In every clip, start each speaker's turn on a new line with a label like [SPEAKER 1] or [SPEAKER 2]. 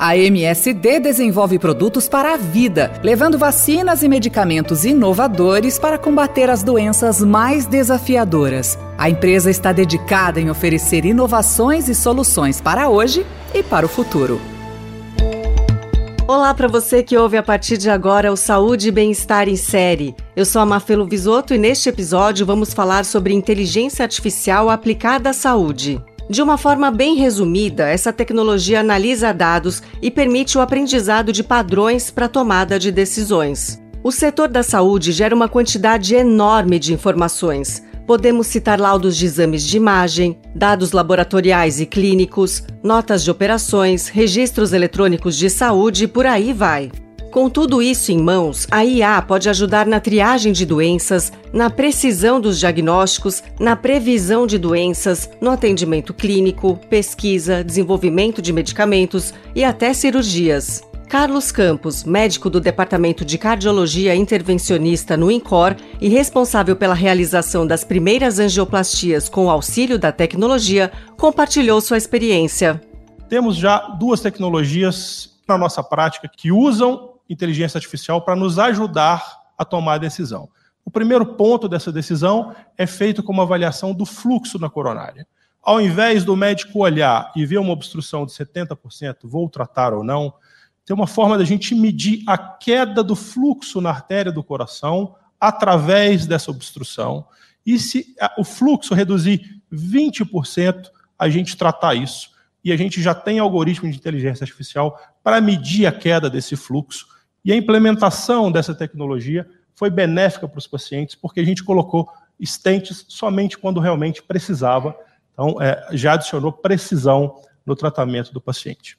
[SPEAKER 1] A MSD desenvolve produtos para a vida, levando vacinas e medicamentos inovadores para combater as doenças mais desafiadoras. A empresa está dedicada em oferecer inovações e soluções para hoje e para o futuro.
[SPEAKER 2] Olá para você que ouve a partir de agora o Saúde e Bem-Estar em Série. Eu sou a Mafelo Visoto e neste episódio vamos falar sobre inteligência artificial aplicada à saúde. De uma forma bem resumida, essa tecnologia analisa dados e permite o aprendizado de padrões para tomada de decisões. O setor da saúde gera uma quantidade enorme de informações. Podemos citar laudos de exames de imagem, dados laboratoriais e clínicos, notas de operações, registros eletrônicos de saúde e por aí vai. Com tudo isso em mãos, a IA pode ajudar na triagem de doenças, na precisão dos diagnósticos, na previsão de doenças, no atendimento clínico, pesquisa, desenvolvimento de medicamentos e até cirurgias. Carlos Campos, médico do Departamento de Cardiologia Intervencionista no INCOR e responsável pela realização das primeiras angioplastias com o auxílio da tecnologia, compartilhou sua experiência.
[SPEAKER 3] Temos já duas tecnologias na nossa prática que usam inteligência artificial para nos ajudar a tomar a decisão. O primeiro ponto dessa decisão é feito com uma avaliação do fluxo na coronária. Ao invés do médico olhar e ver uma obstrução de 70%, vou tratar ou não, tem uma forma da gente medir a queda do fluxo na artéria do coração através dessa obstrução. E se o fluxo reduzir 20%, a gente tratar isso. E a gente já tem algoritmo de inteligência artificial para medir a queda desse fluxo e a implementação dessa tecnologia foi benéfica para os pacientes, porque a gente colocou estentes somente quando realmente precisava. Então, é, já adicionou precisão no tratamento do paciente.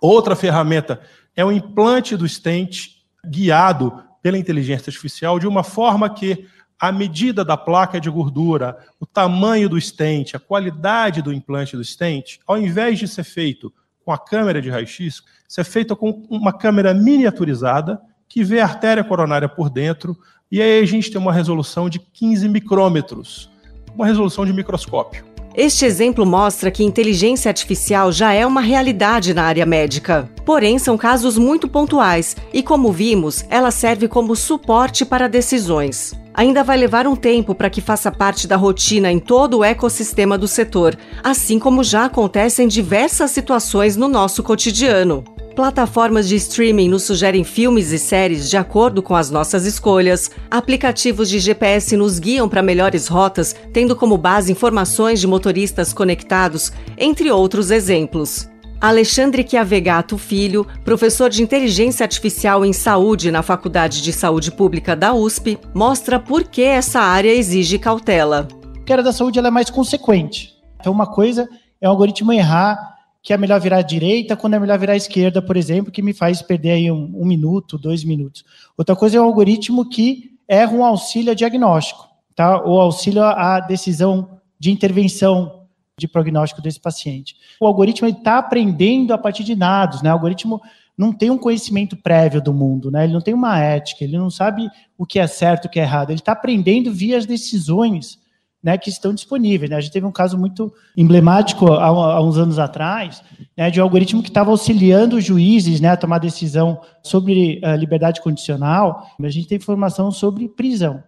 [SPEAKER 3] Outra ferramenta é o implante do stent guiado pela inteligência artificial de uma forma que a medida da placa de gordura, o tamanho do stent, a qualidade do implante do stent, ao invés de ser feito com a câmera de raio-x, isso é feito com uma câmera miniaturizada que vê a artéria coronária por dentro, e aí a gente tem uma resolução de 15 micrômetros, uma resolução de microscópio.
[SPEAKER 2] Este exemplo mostra que inteligência artificial já é uma realidade na área médica. Porém, são casos muito pontuais e, como vimos, ela serve como suporte para decisões ainda vai levar um tempo para que faça parte da rotina em todo o ecossistema do setor, assim como já acontece em diversas situações no nosso cotidiano. Plataformas de streaming nos sugerem filmes e séries de acordo com as nossas escolhas. Aplicativos de GPS nos guiam para melhores rotas, tendo como base informações de motoristas conectados, entre outros exemplos. Alexandre Chiavegato Filho, professor de inteligência artificial em saúde na Faculdade de Saúde Pública da USP, mostra por que essa área exige cautela.
[SPEAKER 4] A área da saúde é mais consequente. Então, uma coisa é o algoritmo errar que é melhor virar à direita quando é melhor virar à esquerda, por exemplo, que me faz perder aí um, um minuto, dois minutos. Outra coisa é o algoritmo que erra um auxílio a diagnóstico, tá? ou auxílio à decisão de intervenção de prognóstico desse paciente. O algoritmo está aprendendo a partir de dados, né? O algoritmo não tem um conhecimento prévio do mundo, né? Ele não tem uma ética, ele não sabe o que é certo, o que é errado. Ele está aprendendo via as decisões, né, que estão disponíveis. Né? A gente teve um caso muito emblemático há, há uns anos atrás, né, de um algoritmo que estava auxiliando os juízes, né, a tomar decisão sobre uh, liberdade condicional. A gente tem informação sobre prisão,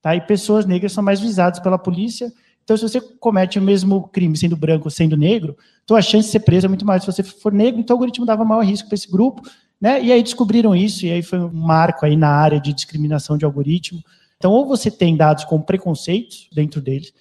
[SPEAKER 4] tá? E pessoas negras são mais visadas pela polícia então, se você comete o mesmo crime sendo branco ou sendo negro, então a chance de ser preso é muito maior se você for negro, então o algoritmo dava maior risco para esse grupo, né? E aí descobriram isso, e aí foi um marco aí na área de discriminação de algoritmo. Então, ou você tem dados com preconceitos dentro deles,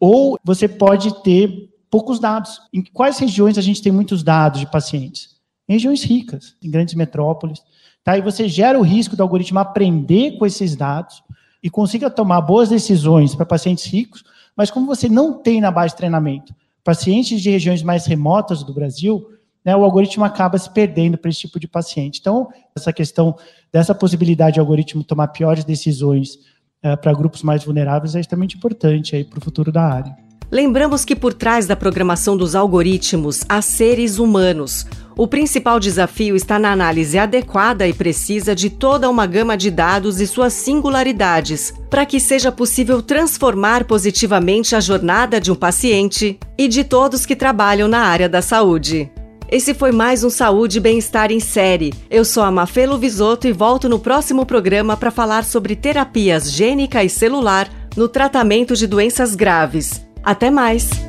[SPEAKER 4] ou você pode ter poucos dados. Em quais regiões a gente tem muitos dados de pacientes? Em regiões ricas, em grandes metrópoles. Tá? E você gera o risco do algoritmo aprender com esses dados e consiga tomar boas decisões para pacientes ricos, mas como você não tem na base de treinamento pacientes de regiões mais remotas do Brasil, né, o algoritmo acaba se perdendo para esse tipo de paciente. Então, essa questão dessa possibilidade de algoritmo tomar piores decisões uh, para grupos mais vulneráveis é extremamente importante para o futuro da área.
[SPEAKER 2] Lembramos que por trás da programação dos algoritmos há seres humanos. O principal desafio está na análise adequada e precisa de toda uma gama de dados e suas singularidades, para que seja possível transformar positivamente a jornada de um paciente e de todos que trabalham na área da saúde. Esse foi mais um Saúde e Bem-Estar em Série. Eu sou a Mafelo Visoto e volto no próximo programa para falar sobre terapias gênica e celular no tratamento de doenças graves. Até mais!